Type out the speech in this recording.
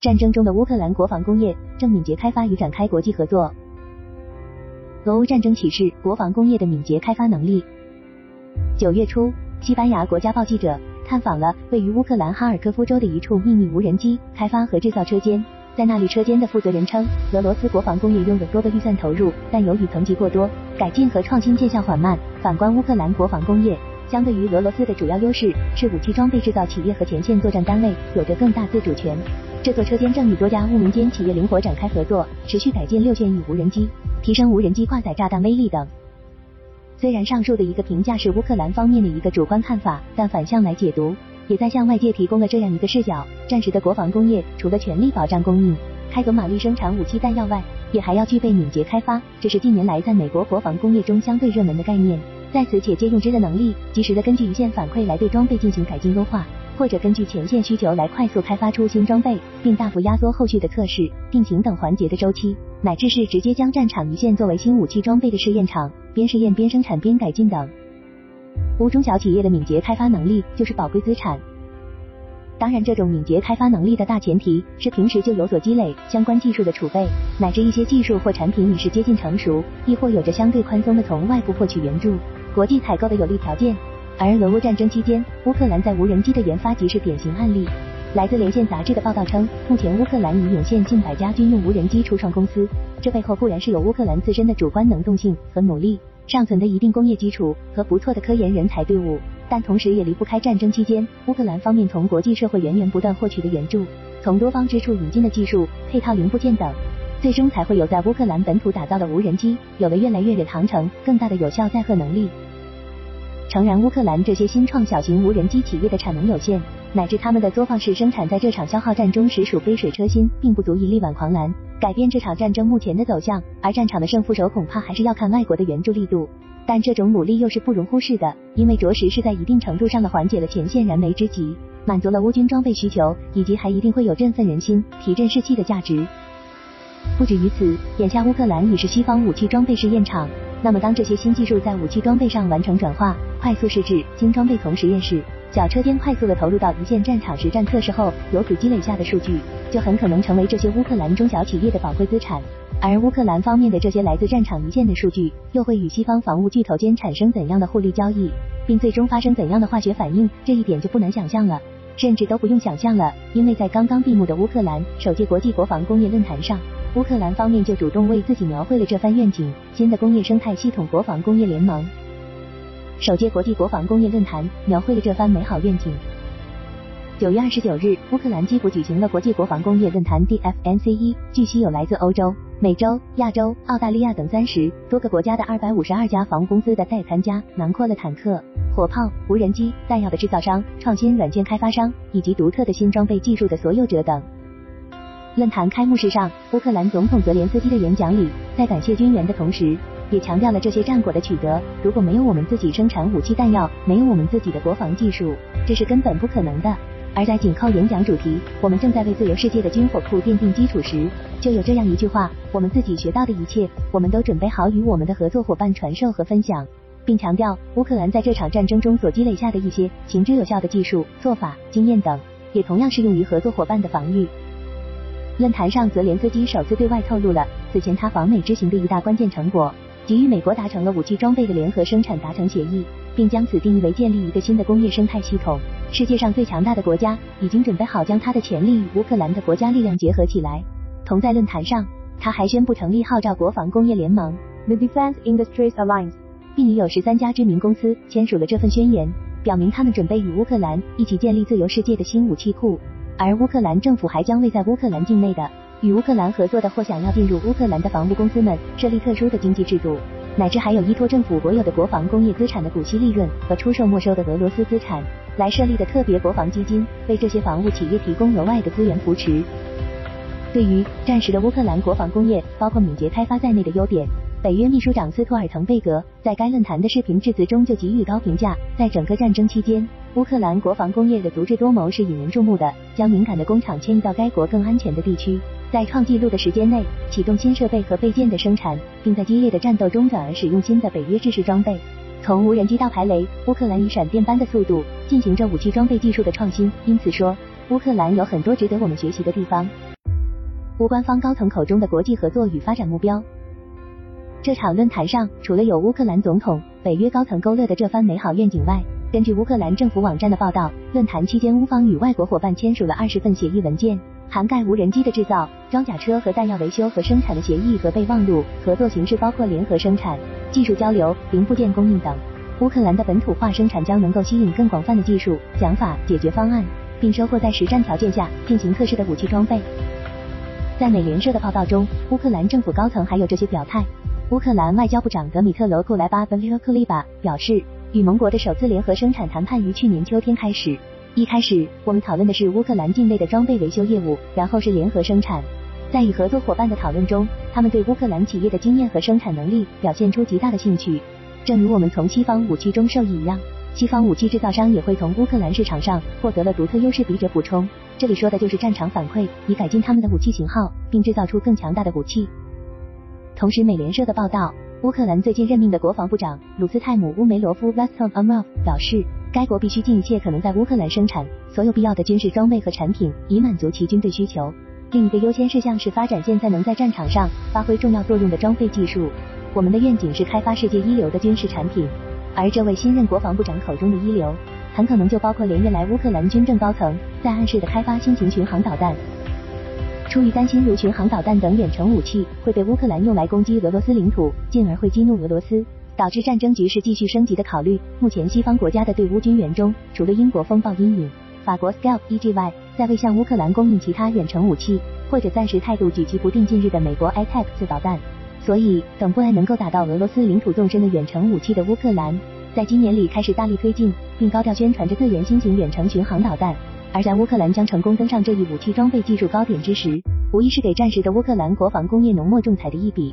战争中的乌克兰国防工业正敏捷开发与展开国际合作。俄乌战争启示国防工业的敏捷开发能力。九月初，西班牙国家报记者探访了位于乌克兰哈尔科夫州的一处秘密无人机开发和制造车间，在那里，车间的负责人称，俄罗斯国防工业用了多个预算投入，但由于层级过多，改进和创新见效缓慢。反观乌克兰国防工业。相对于俄罗斯的主要优势是武器装备制造企业和前线作战单位有着更大自主权。这座车间正与多家乌民间企业灵活展开合作，持续改进六旋翼无人机，提升无人机挂载炸弹威力等。虽然上述的一个评价是乌克兰方面的一个主观看法，但反向来解读，也在向外界提供了这样一个视角：战时的国防工业除了全力保障供应、开走马力生产武器弹药外，也还要具备敏捷开发，这是近年来在美国国防工业中相对热门的概念。在此且借用之的能力，及时的根据一线反馈来对装备进行改进优化，或者根据前线需求来快速开发出新装备，并大幅压缩后续的测试、定型等环节的周期，乃至是直接将战场一线作为新武器装备的试验场，边试验边生产边改进等。无中小企业的敏捷开发能力就是宝贵资产。当然，这种敏捷开发能力的大前提是平时就有所积累相关技术的储备，乃至一些技术或产品已是接近成熟，亦或有着相对宽松的从外部获取援助。国际采购的有利条件，而俄乌战争期间，乌克兰在无人机的研发即是典型案例。来自连线杂志的报道称，目前乌克兰已涌现近百家军用无人机初创公司，这背后固然是有乌克兰自身的主观能动性和努力，尚存的一定工业基础和不错的科研人才队伍，但同时也离不开战争期间乌克兰方面从国际社会源源不断获取的援助，从多方之处引进的技术、配套零部件等，最终才会有在乌克兰本土打造的无人机，有了越来越远航程、更大的有效载荷能力。诚然，乌克兰这些新创小型无人机企业的产能有限，乃至他们的作坊式生产在这场消耗战中实属杯水车薪，并不足以力挽狂澜，改变这场战争目前的走向。而战场的胜负手恐怕还是要看外国的援助力度。但这种努力又是不容忽视的，因为着实是在一定程度上的缓解了前线燃眉之急，满足了乌军装备需求，以及还一定会有振奋人心、提振士气的价值。不止于此，眼下乌克兰已是西方武器装备试验场。那么，当这些新技术在武器装备上完成转化，快速试制，新装备从实验室、小车间快速的投入到一线战场实战测试后，由此积累下的数据，就很可能成为这些乌克兰中小企业的宝贵资产。而乌克兰方面的这些来自战场一线的数据，又会与西方防务巨头间产生怎样的互利交易，并最终发生怎样的化学反应？这一点就不难想象了，甚至都不用想象了，因为在刚刚闭幕的乌克兰首届国际国防工业论坛上。乌克兰方面就主动为自己描绘了这番愿景：新的工业生态系统国防工业联盟。首届国际国防工业论坛描绘了这番美好愿景。九月二十九日，乌克兰基辅举行了国际国防工业论坛 DFNCE，据悉有来自欧洲、美洲、亚洲、澳大利亚等三十多个国家的二百五十二家防公司的代参加，囊括了坦克、火炮、无人机、弹药的制造商、创新软件开发商以及独特的新装备技术的所有者等。论坛开幕式上，乌克兰总统泽连斯基的演讲里，在感谢军援的同时，也强调了这些战果的取得。如果没有我们自己生产武器弹药，没有我们自己的国防技术，这是根本不可能的。而在紧扣演讲主题“我们正在为自由世界的军火库奠定基础”时，就有这样一句话：我们自己学到的一切，我们都准备好与我们的合作伙伴传授和分享，并强调乌克兰在这场战争中所积累下的一些行之有效的技术、做法、经验等，也同样适用于合作伙伴的防御。论坛上，泽连斯基首次对外透露了此前他访美之行的一大关键成果，即与美国达成了武器装备的联合生产达成协议，并将此定义为建立一个新的工业生态系统。世界上最强大的国家已经准备好将它的潜力与乌克兰的国家力量结合起来。同在论坛上，他还宣布成立号召国防工业联盟 The Defense Industries Alliance，并已有十三家知名公司签署了这份宣言，表明他们准备与乌克兰一起建立自由世界的新武器库。而乌克兰政府还将为在乌克兰境内的与乌克兰合作的或想要进入乌克兰的防务公司们设立特殊的经济制度，乃至还有依托政府国有的国防工业资产的股息利润和出售没收的俄罗斯资产来设立的特别国防基金，为这些防务企业提供额外的资源扶持。对于战时的乌克兰国防工业，包括敏捷开发在内的优点。北约秘书长斯托尔滕贝格在该论坛的视频致辞中就给予高评价。在整个战争期间，乌克兰国防工业的足智多谋是引人注目的。将敏感的工厂迁移到该国更安全的地区，在创纪录的时间内启动新设备和备件的生产，并在激烈的战斗中转而使用新的北约制式装备。从无人机到排雷，乌克兰以闪电般的速度进行着武器装备技术的创新。因此说，乌克兰有很多值得我们学习的地方。乌官方高层口中的国际合作与发展目标。这场论坛上，除了有乌克兰总统、北约高层勾勒的这番美好愿景外，根据乌克兰政府网站的报道，论坛期间乌方与外国伙伴签署了二十份协议文件，涵盖无人机的制造、装甲车和弹药维修和生产的协议和备忘录。合作形式包括联合生产、技术交流、零部件供应等。乌克兰的本土化生产将能够吸引更广泛的技术、想法、解决方案，并收获在实战条件下进行测试的武器装备。在美联社的报道中，乌克兰政府高层还有这些表态。乌克兰外交部长德米特罗库莱巴 v 克利巴表示，与盟国的首次联合生产谈判于去年秋天开始。一开始，我们讨论的是乌克兰境内的装备维修业务，然后是联合生产。在与合作伙伴的讨论中，他们对乌克兰企业的经验和生产能力表现出极大的兴趣。正如我们从西方武器中受益一样，西方武器制造商也会从乌克兰市场上获得了独特优势。笔者补充，这里说的就是战场反馈，以改进他们的武器型号，并制造出更强大的武器。同时，美联社的报道，乌克兰最近任命的国防部长鲁斯泰姆乌梅罗夫 （Rustem Umerov） 表示，该国必须尽一切可能在乌克兰生产所有必要的军事装备和产品，以满足其军队需求。另一个优先事项是发展现在能在战场上发挥重要作用的装备技术。我们的愿景是开发世界一流的军事产品，而这位新任国防部长口中的一流，很可能就包括连日来乌克兰军政高层在暗示的开发新型巡航导弹。出于担心如巡航导弹等远程武器会被乌克兰用来攻击俄罗斯领土，进而会激怒俄罗斯，导致战争局势继续升级的考虑，目前西方国家的对乌军援中，除了英国风暴阴影、法国 Scalp EG 外，在未向乌克兰供应其他远程武器，或者暂时态度举棋不定近日的美国 ATACMS 导弹。所以，等不来能够打到俄罗斯领土纵深的远程武器的乌克兰，在今年里开始大力推进，并高调宣传着自研新型远程巡航导弹。而在乌克兰将成功登上这一武器装备技术高点之时，无疑是给战时的乌克兰国防工业浓墨重彩的一笔。